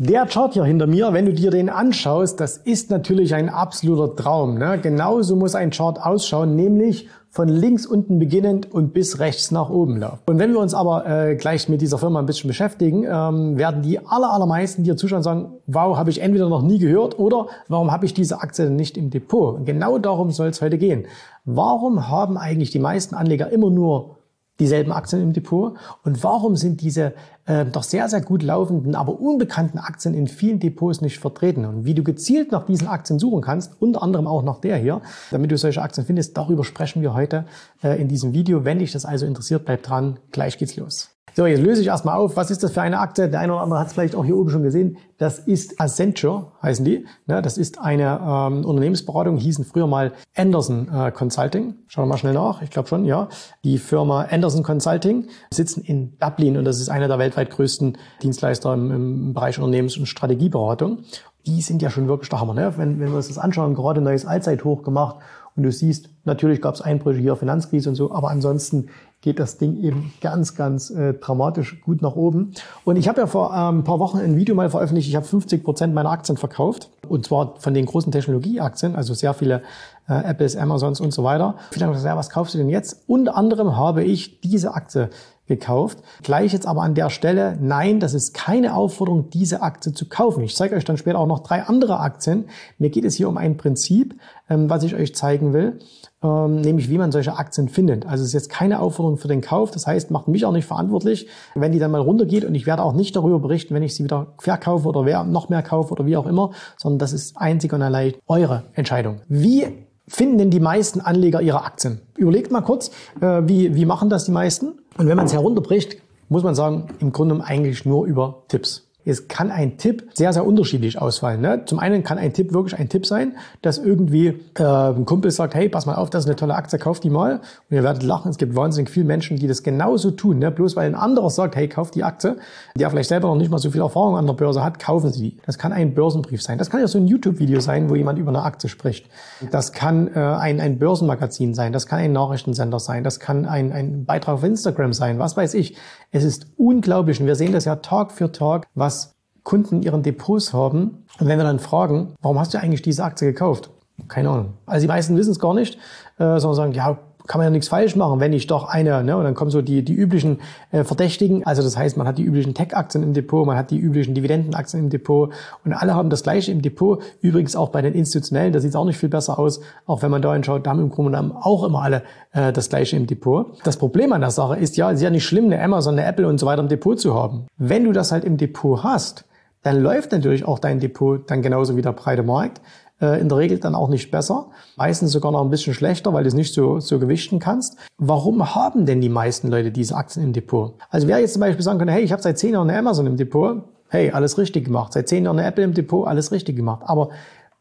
Der Chart hier hinter mir, wenn du dir den anschaust, das ist natürlich ein absoluter Traum. Ne? Genauso muss ein Chart ausschauen, nämlich von links unten beginnend und bis rechts nach oben laufen. Und wenn wir uns aber äh, gleich mit dieser Firma ein bisschen beschäftigen, ähm, werden die aller, allermeisten, die hier zuschauen, sagen, wow, habe ich entweder noch nie gehört oder warum habe ich diese Aktie denn nicht im Depot? Genau darum soll es heute gehen. Warum haben eigentlich die meisten Anleger immer nur dieselben Aktien im Depot? Und warum sind diese äh, doch sehr, sehr gut laufenden, aber unbekannten Aktien in vielen Depots nicht vertreten? Und wie du gezielt nach diesen Aktien suchen kannst, unter anderem auch nach der hier, damit du solche Aktien findest, darüber sprechen wir heute äh, in diesem Video. Wenn dich das also interessiert, bleib dran, gleich geht's los. So, jetzt löse ich erstmal auf, was ist das für eine Aktie? Der eine oder andere hat es vielleicht auch hier oben schon gesehen. Das ist Accenture, heißen die. Ja, das ist eine ähm, Unternehmensberatung, hießen früher mal Anderson äh, Consulting. Schauen wir mal schnell nach, ich glaube schon, ja. Die Firma Anderson Consulting sitzen in Dublin und das ist einer der weltweit größten Dienstleister im, im Bereich Unternehmens- und Strategieberatung. Die sind ja schon wirklich der Hammer. Ne? Wenn, wenn wir uns das anschauen, gerade ein neues Allzeithoch gemacht und du siehst, natürlich gab es Einbrüche hier, Finanzkrise und so, aber ansonsten geht das Ding eben ganz, ganz äh, dramatisch gut nach oben. Und ich habe ja vor ähm, ein paar Wochen ein Video mal veröffentlicht, ich habe 50 Prozent meiner Aktien verkauft. Und zwar von den großen Technologieaktien, also sehr viele äh, Apples, Amazons und so weiter. Viele haben gesagt, ja, was kaufst du denn jetzt? Unter anderem habe ich diese Aktie gekauft. Gleich jetzt aber an der Stelle, nein, das ist keine Aufforderung, diese Aktie zu kaufen. Ich zeige euch dann später auch noch drei andere Aktien. Mir geht es hier um ein Prinzip, ähm, was ich euch zeigen will, ähm, nämlich wie man solche Aktien findet. Also es ist jetzt keine Aufforderung für den Kauf. Das heißt, macht mich auch nicht verantwortlich, wenn die dann mal runtergeht und ich werde auch nicht darüber berichten, wenn ich sie wieder verkaufe oder wer noch mehr kaufe oder wie auch immer, sondern das ist einzig und allein eure Entscheidung. Wie finden denn die meisten Anleger ihre Aktien? Überlegt mal kurz, äh, wie, wie machen das die meisten? Und wenn man es herunterbricht, muss man sagen, im Grunde eigentlich nur über Tipps. Es kann ein Tipp sehr, sehr unterschiedlich ausfallen. Ne? Zum einen kann ein Tipp wirklich ein Tipp sein, dass irgendwie äh, ein Kumpel sagt, hey, pass mal auf, das ist eine tolle Aktie, kauf die mal. Und ihr werdet lachen, es gibt wahnsinnig viele Menschen, die das genauso tun. Ne? Bloß weil ein anderer sagt, hey, kauf die Aktie, der vielleicht selber noch nicht mal so viel Erfahrung an der Börse hat, kaufen sie die. Das kann ein Börsenbrief sein. Das kann ja so ein YouTube-Video sein, wo jemand über eine Aktie spricht. Das kann äh, ein, ein Börsenmagazin sein, das kann ein Nachrichtensender sein, das kann ein, ein Beitrag auf Instagram sein, was weiß ich. Es ist unglaublich und wir sehen das ja Tag für Tag, was Kunden ihren Depots haben. Und wenn wir dann fragen, warum hast du eigentlich diese Aktie gekauft? Keine Ahnung. Also die meisten wissen es gar nicht, äh, sondern sagen, ja, kann man ja nichts falsch machen, wenn ich doch eine, ne, und dann kommen so die, die üblichen äh, Verdächtigen. Also das heißt, man hat die üblichen Tech-Aktien im Depot, man hat die üblichen Dividendenaktien im Depot und alle haben das gleiche im Depot. Übrigens auch bei den institutionellen, da sieht es auch nicht viel besser aus, auch wenn man da hinschaut, da haben im Grunde genommen auch immer alle äh, das gleiche im Depot. Das Problem an der Sache ist ja, es ist ja nicht schlimm, eine Amazon, eine Apple und so weiter im Depot zu haben. Wenn du das halt im Depot hast, dann läuft natürlich auch dein Depot dann genauso wie der breite Markt. Äh, in der Regel dann auch nicht besser, meistens sogar noch ein bisschen schlechter, weil du es nicht so, so gewichten kannst. Warum haben denn die meisten Leute diese Aktien im Depot? Also wer jetzt zum Beispiel sagen könnte, hey, ich habe seit zehn Jahren eine Amazon im Depot, hey, alles richtig gemacht. Seit zehn Jahren eine Apple im Depot, alles richtig gemacht. Aber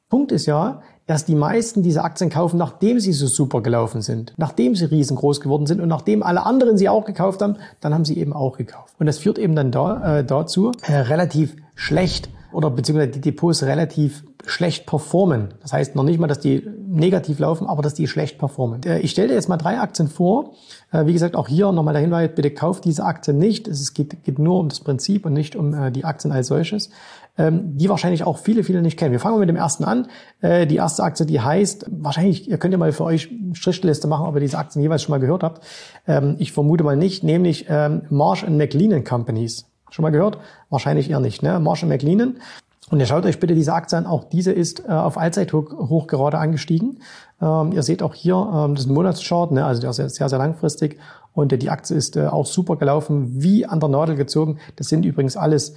Punkt ist ja, dass die meisten diese Aktien kaufen, nachdem sie so super gelaufen sind, nachdem sie riesengroß geworden sind und nachdem alle anderen sie auch gekauft haben, dann haben sie eben auch gekauft. Und das führt eben dann da, äh, dazu, äh, relativ schlecht oder beziehungsweise die Depots relativ schlecht performen. Das heißt noch nicht mal, dass die negativ laufen, aber dass die schlecht performen. Äh, ich stelle dir jetzt mal drei Aktien vor. Äh, wie gesagt, auch hier nochmal der Hinweis, bitte kauft diese Aktien nicht. Es geht, geht nur um das Prinzip und nicht um äh, die Aktien als solches, die wahrscheinlich auch viele, viele nicht kennen. Wir fangen mit dem ersten an. Die erste Aktie, die heißt, wahrscheinlich, ihr könnt ja mal für euch Strichliste machen, ob ihr diese Aktien jeweils schon mal gehört habt. Ähm, ich vermute mal nicht, nämlich ähm, Marsh Mclean Companies. Schon mal gehört? Wahrscheinlich eher nicht. Ne? Marshall McLennan. Und ihr schaut euch bitte diese Aktie an. Auch diese ist äh, auf Allzeithoch gerade angestiegen. Ähm, ihr seht auch hier, ähm, das ist ein Monatschart, ne? also der ist sehr, sehr langfristig. Und äh, die Aktie ist äh, auch super gelaufen, wie an der Nadel gezogen. Das sind übrigens alles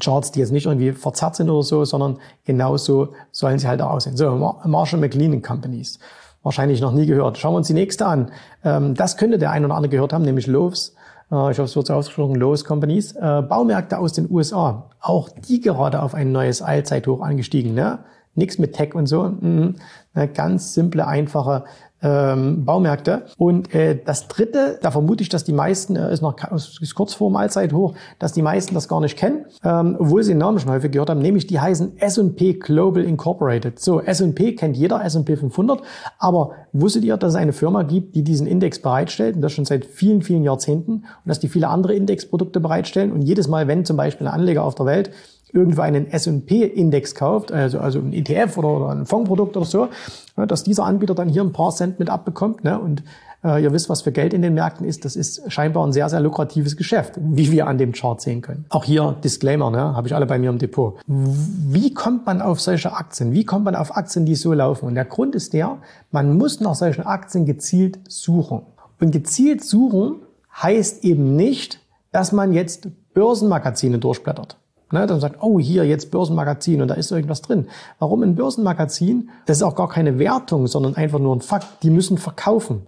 Charts, die jetzt nicht irgendwie verzerrt sind oder so, sondern genauso sollen sie halt auch aussehen. So, Marshall McLennan Companies. Wahrscheinlich noch nie gehört. Schauen wir uns die nächste an. Ähm, das könnte der ein oder andere gehört haben, nämlich Lowe's. Äh, ich hoffe, es wird so ausgesprochen, Lowe's Companies. Äh, Baumärkte aus den USA. Auch die gerade auf ein neues Allzeithoch angestiegen. Ne? Nichts mit Tech und so. Mhm. Eine ganz simple, einfache ähm, Baumärkte. Und äh, das Dritte, da vermute ich, dass die meisten, äh, ist noch ist kurz vor Mahlzeit hoch, dass die meisten das gar nicht kennen, ähm, obwohl sie den Namen schon häufig gehört haben, nämlich die heißen S&P Global Incorporated. So, S&P kennt jeder, S&P 500, aber wusstet ihr, dass es eine Firma gibt, die diesen Index bereitstellt und das schon seit vielen, vielen Jahrzehnten und dass die viele andere Indexprodukte bereitstellen und jedes Mal, wenn zum Beispiel ein Anleger auf der Welt irgendwo einen S&P-Index kauft, also, also ein ETF oder, oder ein Fondsprodukt oder so, dass dieser Anbieter dann hier ein paar Cent mit abbekommt. Ne? Und äh, ihr wisst, was für Geld in den Märkten ist. Das ist scheinbar ein sehr, sehr lukratives Geschäft, wie wir an dem Chart sehen können. Auch hier Disclaimer, ne? habe ich alle bei mir im Depot. Wie kommt man auf solche Aktien? Wie kommt man auf Aktien, die so laufen? Und der Grund ist der, man muss nach solchen Aktien gezielt suchen. Und gezielt suchen heißt eben nicht, dass man jetzt Börsenmagazine durchblättert. Ne, dann sagt, oh, hier jetzt Börsenmagazin und da ist irgendwas drin. Warum ein Börsenmagazin? Das ist auch gar keine Wertung, sondern einfach nur ein Fakt. Die müssen verkaufen.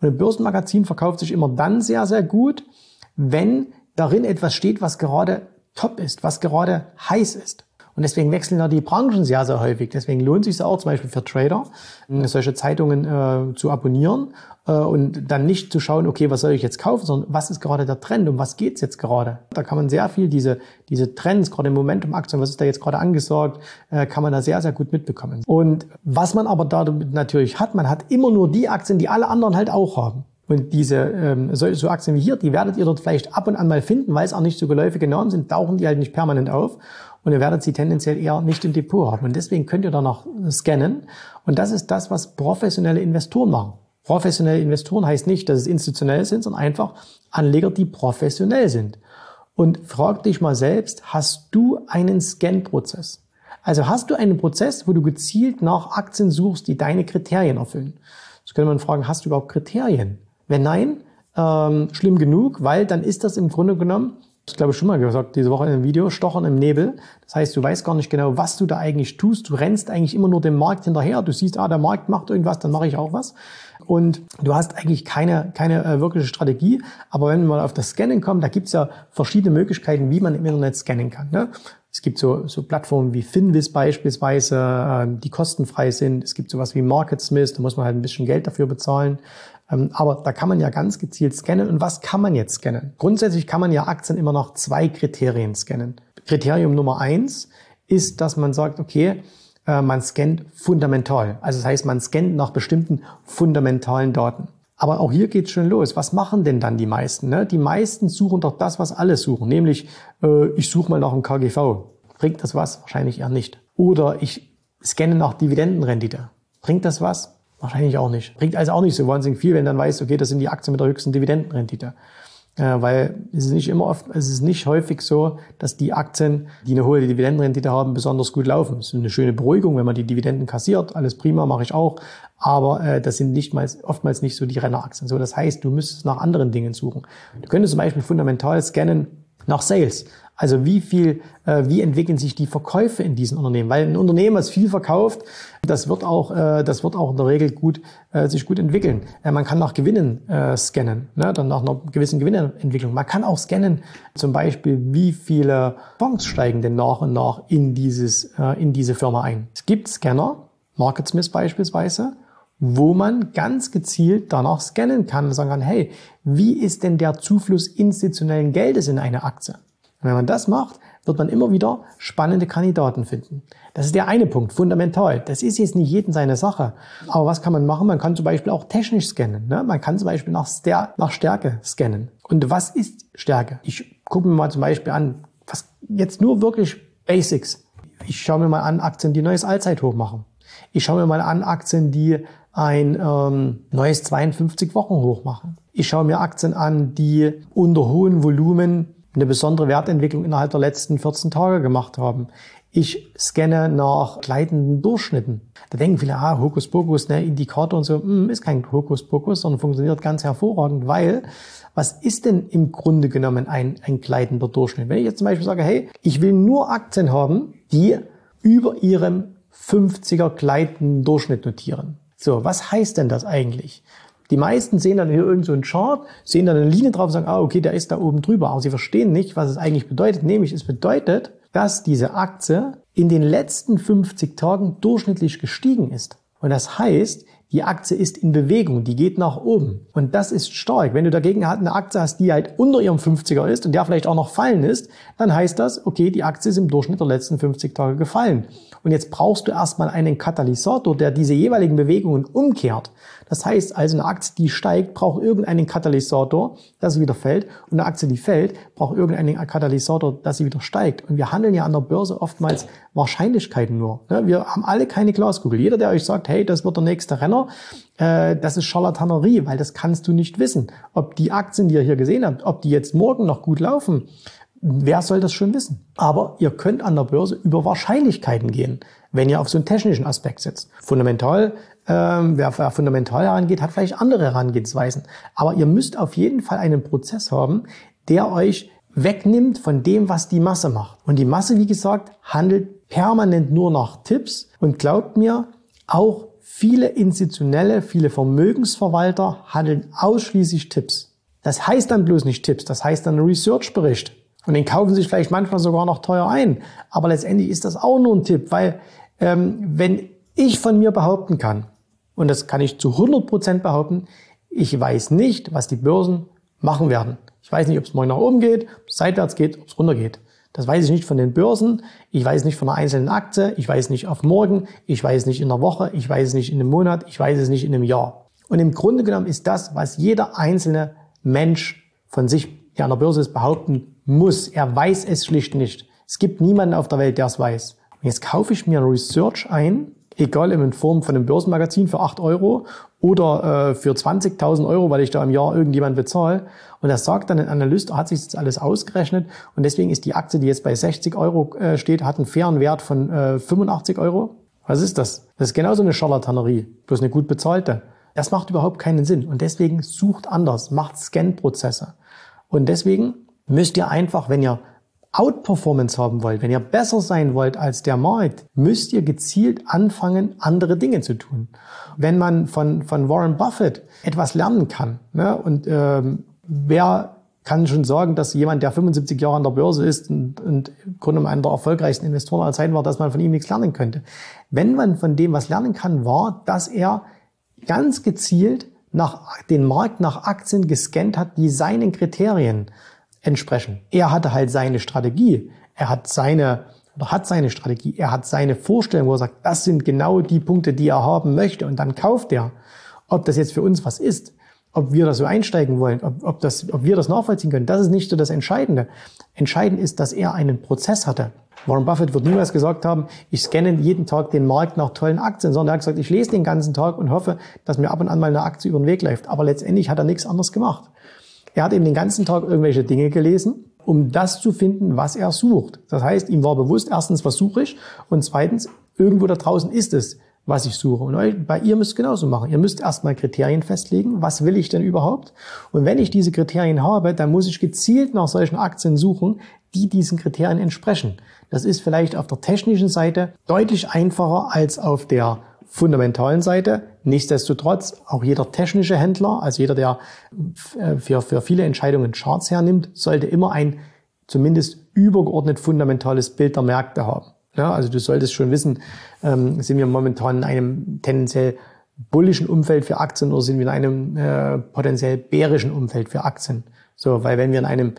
Und ein Börsenmagazin verkauft sich immer dann sehr, sehr gut, wenn darin etwas steht, was gerade top ist, was gerade heiß ist. Und deswegen wechseln da die Branchen sehr, sehr häufig. Deswegen lohnt es sich auch zum Beispiel für Trader, solche Zeitungen äh, zu abonnieren äh, und dann nicht zu schauen, okay, was soll ich jetzt kaufen, sondern was ist gerade der Trend, um was geht's jetzt gerade. Da kann man sehr viel diese, diese Trends, gerade Momentum-Aktien, was ist da jetzt gerade angesagt, äh, kann man da sehr, sehr gut mitbekommen. Und was man aber da natürlich hat, man hat immer nur die Aktien, die alle anderen halt auch haben. Und diese ähm, so, so Aktien wie hier, die werdet ihr dort vielleicht ab und an mal finden, weil es auch nicht so geläufige Namen sind, tauchen die halt nicht permanent auf und ihr werdet sie tendenziell eher nicht im Depot haben. Und deswegen könnt ihr danach scannen. Und das ist das, was professionelle Investoren machen. Professionelle Investoren heißt nicht, dass es institutionell sind, sondern einfach Anleger, die professionell sind. Und frag dich mal selbst, hast du einen Scan-Prozess? Also hast du einen Prozess, wo du gezielt nach Aktien suchst, die deine Kriterien erfüllen? Jetzt könnte man fragen, hast du überhaupt Kriterien? Wenn nein, ähm, schlimm genug, weil dann ist das im Grunde genommen ich glaube schon mal gesagt, diese Woche in einem Video, Stochern im Nebel. Das heißt, du weißt gar nicht genau, was du da eigentlich tust. Du rennst eigentlich immer nur dem Markt hinterher. Du siehst, ah, der Markt macht irgendwas, dann mache ich auch was. Und du hast eigentlich keine, keine äh, wirkliche Strategie. Aber wenn wir mal auf das Scannen kommen, da gibt es ja verschiedene Möglichkeiten, wie man im Internet scannen kann. Ne? Es gibt so, so Plattformen wie Finvis beispielsweise, äh, die kostenfrei sind. Es gibt sowas wie MarketSmith, da muss man halt ein bisschen Geld dafür bezahlen. Ähm, aber da kann man ja ganz gezielt scannen. Und was kann man jetzt scannen? Grundsätzlich kann man ja Aktien immer nach zwei Kriterien scannen. Kriterium Nummer eins ist, dass man sagt, okay, äh, man scannt fundamental. Also das heißt, man scannt nach bestimmten fundamentalen Daten. Aber auch hier geht's schon los. Was machen denn dann die meisten? Ne? Die meisten suchen doch das, was alle suchen, nämlich äh, ich suche mal nach einem KGV. Bringt das was? Wahrscheinlich eher nicht. Oder ich scanne nach Dividendenrendite. Bringt das was? Wahrscheinlich auch nicht. Bringt also auch nicht so wahnsinnig viel, wenn dann weißt, okay, das sind die Aktien mit der höchsten Dividendenrendite. Äh, weil es ist nicht immer oft, es ist nicht häufig so, dass die Aktien, die eine hohe Dividendenrendite haben, besonders gut laufen. Es ist eine schöne Beruhigung, wenn man die Dividenden kassiert, alles prima, mache ich auch. Aber äh, das sind nicht mal, oftmals nicht so die Renneraktien. So, das heißt, du müsstest nach anderen Dingen suchen. Du könntest zum Beispiel fundamental scannen nach Sales. Also wie viel, äh, wie entwickeln sich die Verkäufe in diesen Unternehmen? Weil ein Unternehmen, das viel verkauft, das wird auch, äh, das wird auch in der Regel gut, äh, sich gut entwickeln. Äh, man kann nach Gewinnen äh, scannen, ne? dann nach einer gewissen Gewinnentwicklung. Man kann auch scannen, zum Beispiel, wie viele Fonds steigen denn nach und nach in dieses, äh, in diese Firma ein. Es gibt Scanner, MarketSmith beispielsweise, wo man ganz gezielt danach scannen kann und sagen kann, hey, wie ist denn der Zufluss institutionellen Geldes in eine Aktie? Und wenn man das macht, wird man immer wieder spannende Kandidaten finden. Das ist der eine Punkt, fundamental. Das ist jetzt nicht jeden seine Sache. Aber was kann man machen? Man kann zum Beispiel auch technisch scannen. Ne? Man kann zum Beispiel nach, Ster nach Stärke scannen. Und was ist Stärke? Ich gucke mir mal zum Beispiel an, was jetzt nur wirklich Basics. Ich schaue mir mal an Aktien, die neues Allzeithoch machen. Ich schaue mir mal an Aktien, die ein ähm, neues 52 Wochen hoch machen. Ich schaue mir Aktien an, die unter hohen Volumen eine besondere Wertentwicklung innerhalb der letzten 14 Tage gemacht haben. Ich scanne nach gleitenden Durchschnitten. Da denken viele, ah, Hokuspokus, ne, Indikator und so, hm, ist kein Hokuspokus, sondern funktioniert ganz hervorragend, weil was ist denn im Grunde genommen ein, ein gleitender Durchschnitt? Wenn ich jetzt zum Beispiel sage, hey, ich will nur Aktien haben, die über ihrem 50er gleitenden Durchschnitt notieren. So, was heißt denn das eigentlich? Die meisten sehen dann hier irgend so Chart, sehen dann eine Linie drauf und sagen, ah, okay, der ist da oben drüber. Aber sie verstehen nicht, was es eigentlich bedeutet. Nämlich, es bedeutet, dass diese Aktie in den letzten 50 Tagen durchschnittlich gestiegen ist. Und das heißt, die Aktie ist in Bewegung, die geht nach oben. Und das ist stark. Wenn du dagegen halt eine Aktie hast, die halt unter ihrem 50er ist und der vielleicht auch noch fallen ist, dann heißt das, okay, die Aktie ist im Durchschnitt der letzten 50 Tage gefallen. Und jetzt brauchst du erstmal einen Katalysator, der diese jeweiligen Bewegungen umkehrt. Das heißt also, eine Aktie, die steigt, braucht irgendeinen Katalysator, dass sie wieder fällt. Und eine Aktie, die fällt, braucht irgendeinen Katalysator, dass sie wieder steigt. Und wir handeln ja an der Börse oftmals Wahrscheinlichkeiten nur. Wir haben alle keine Glaskugel. Jeder, der euch sagt, hey, das wird der nächste Renner, äh, das ist Charlatanerie, weil das kannst du nicht wissen. Ob die Aktien, die ihr hier gesehen habt, ob die jetzt morgen noch gut laufen, Wer soll das schon wissen? Aber ihr könnt an der Börse über Wahrscheinlichkeiten gehen, wenn ihr auf so einen technischen Aspekt sitzt. Fundamental, ähm, wer, fundamental herangeht, hat vielleicht andere Herangehensweisen. Aber ihr müsst auf jeden Fall einen Prozess haben, der euch wegnimmt von dem, was die Masse macht. Und die Masse, wie gesagt, handelt permanent nur nach Tipps. Und glaubt mir, auch viele institutionelle, viele Vermögensverwalter handeln ausschließlich Tipps. Das heißt dann bloß nicht Tipps, das heißt dann Research-Bericht. Und den kaufen sich vielleicht manchmal sogar noch teuer ein. Aber letztendlich ist das auch nur ein Tipp, weil ähm, wenn ich von mir behaupten kann, und das kann ich zu 100 Prozent behaupten, ich weiß nicht, was die Börsen machen werden. Ich weiß nicht, ob es morgen nach oben geht, ob es seitwärts geht, ob es runter geht. Das weiß ich nicht von den Börsen, ich weiß nicht von einer einzelnen Aktie, ich weiß nicht auf morgen, ich weiß nicht in einer Woche, ich weiß es nicht in einem Monat, ich weiß es nicht in einem Jahr. Und im Grunde genommen ist das, was jeder einzelne Mensch von sich, der an der Börse ist, behaupten muss. Er weiß es schlicht nicht. Es gibt niemanden auf der Welt, der es weiß. Jetzt kaufe ich mir Research ein, egal in Form von einem Börsenmagazin für 8 Euro oder äh, für 20.000 Euro, weil ich da im Jahr irgendjemand bezahle. Und das sagt dann ein Analyst, hat sich das alles ausgerechnet und deswegen ist die Aktie, die jetzt bei 60 Euro äh, steht, hat einen fairen Wert von äh, 85 Euro. Was ist das? Das ist genauso eine Charlatanerie, bloß eine gut bezahlte. Das macht überhaupt keinen Sinn und deswegen sucht anders, macht Scan-Prozesse. Und deswegen müsst ihr einfach, wenn ihr Outperformance haben wollt, wenn ihr besser sein wollt als der Markt, müsst ihr gezielt anfangen, andere Dinge zu tun. Wenn man von, von Warren Buffett etwas lernen kann, ne, und ähm, wer kann schon sagen, dass jemand, der 75 Jahre an der Börse ist und, und im Grunde einer der erfolgreichsten Investoren aller Zeiten war, dass man von ihm nichts lernen könnte. Wenn man von dem was lernen kann, war, dass er ganz gezielt nach den Markt nach Aktien gescannt hat, die seinen Kriterien entsprechen. Er hatte halt seine Strategie. Er hat seine oder hat seine Strategie. Er hat seine Vorstellung, wo er sagt, das sind genau die Punkte, die er haben möchte. Und dann kauft er. Ob das jetzt für uns was ist, ob wir da so einsteigen wollen, ob, ob, das, ob wir das nachvollziehen können, das ist nicht so das Entscheidende. Entscheidend ist, dass er einen Prozess hatte. Warren Buffett wird niemals gesagt haben, ich scanne jeden Tag den Markt nach tollen Aktien, sondern er hat gesagt, ich lese den ganzen Tag und hoffe, dass mir ab und an mal eine Aktie über den Weg läuft. Aber letztendlich hat er nichts anderes gemacht. Er hat eben den ganzen Tag irgendwelche Dinge gelesen, um das zu finden, was er sucht. Das heißt, ihm war bewusst, erstens, was suche ich? Und zweitens, irgendwo da draußen ist es, was ich suche. Und bei ihr müsst genauso machen. Ihr müsst erstmal Kriterien festlegen. Was will ich denn überhaupt? Und wenn ich diese Kriterien habe, dann muss ich gezielt nach solchen Aktien suchen, die diesen Kriterien entsprechen. Das ist vielleicht auf der technischen Seite deutlich einfacher als auf der fundamentalen Seite. Nichtsdestotrotz, auch jeder technische Händler, also jeder, der äh, für, für viele Entscheidungen Charts hernimmt, sollte immer ein zumindest übergeordnet fundamentales Bild der Märkte haben. Ja, also du solltest schon wissen, ähm, sind wir momentan in einem tendenziell bullischen Umfeld für Aktien oder sind wir in einem äh, potenziell bärischen Umfeld für Aktien? So, weil wenn wir in einem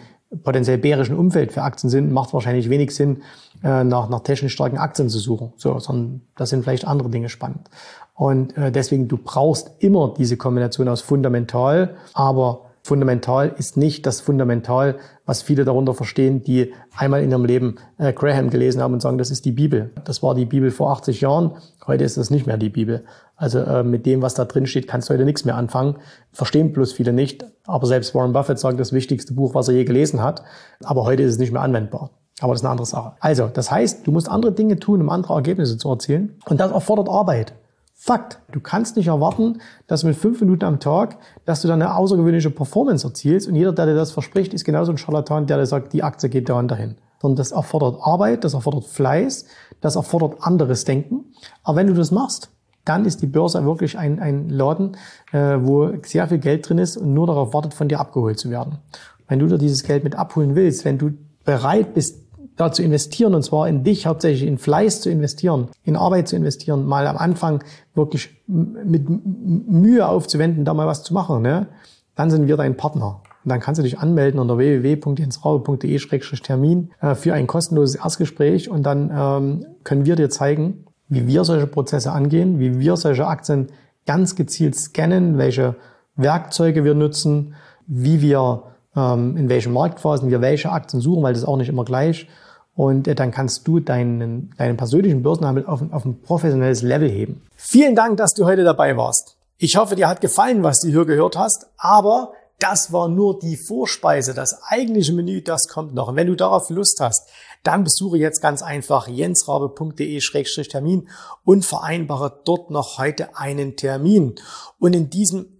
potenziell bärischen Umfeld für Aktien sind, macht wahrscheinlich wenig Sinn, äh, nach, nach technisch starken Aktien zu suchen. So, sondern da sind vielleicht andere Dinge spannend. Und äh, deswegen, du brauchst immer diese Kombination aus fundamental, aber fundamental ist nicht das Fundamental, was viele darunter verstehen, die einmal in ihrem Leben äh, Graham gelesen haben und sagen, das ist die Bibel. Das war die Bibel vor 80 Jahren, heute ist das nicht mehr die Bibel. Also äh, mit dem, was da drin steht, kannst du heute nichts mehr anfangen. Verstehen bloß viele nicht. Aber selbst Warren Buffett sagt, das wichtigste Buch, was er je gelesen hat. Aber heute ist es nicht mehr anwendbar. Aber das ist eine andere Sache. Also, das heißt, du musst andere Dinge tun, um andere Ergebnisse zu erzielen. Und das erfordert Arbeit. Fakt. Du kannst nicht erwarten, dass mit fünf Minuten am Tag, dass du dann eine außergewöhnliche Performance erzielst und jeder, der dir das verspricht, ist genauso ein Charlatan, der dir sagt, die Aktie geht daran dahin. Sondern das erfordert Arbeit, das erfordert Fleiß, das erfordert anderes Denken. Aber wenn du das machst, dann ist die Börse wirklich ein, ein Laden, äh, wo sehr viel Geld drin ist und nur darauf wartet, von dir abgeholt zu werden. Wenn du dir dieses Geld mit abholen willst, wenn du bereit bist, da zu investieren, und zwar in dich, hauptsächlich in Fleiß zu investieren, in Arbeit zu investieren, mal am Anfang wirklich mit Mühe aufzuwenden, da mal was zu machen, ne? dann sind wir dein Partner. Und dann kannst du dich anmelden unter www.jensraube.de-termin äh, für ein kostenloses Erstgespräch und dann ähm, können wir dir zeigen, wie wir solche Prozesse angehen, wie wir solche Aktien ganz gezielt scannen, welche Werkzeuge wir nutzen, wie wir ähm, in welchen Marktphasen wir welche Aktien suchen, weil das ist auch nicht immer gleich. Und äh, dann kannst du deinen, deinen persönlichen Börsenhandel auf, auf ein professionelles Level heben. Vielen Dank, dass du heute dabei warst. Ich hoffe, dir hat gefallen, was du hier gehört hast, aber das war nur die Vorspeise. Das eigentliche Menü, das kommt noch. Und wenn du darauf Lust hast, dann besuche jetzt ganz einfach jensrabe.de-termin und vereinbare dort noch heute einen Termin. Und in diesem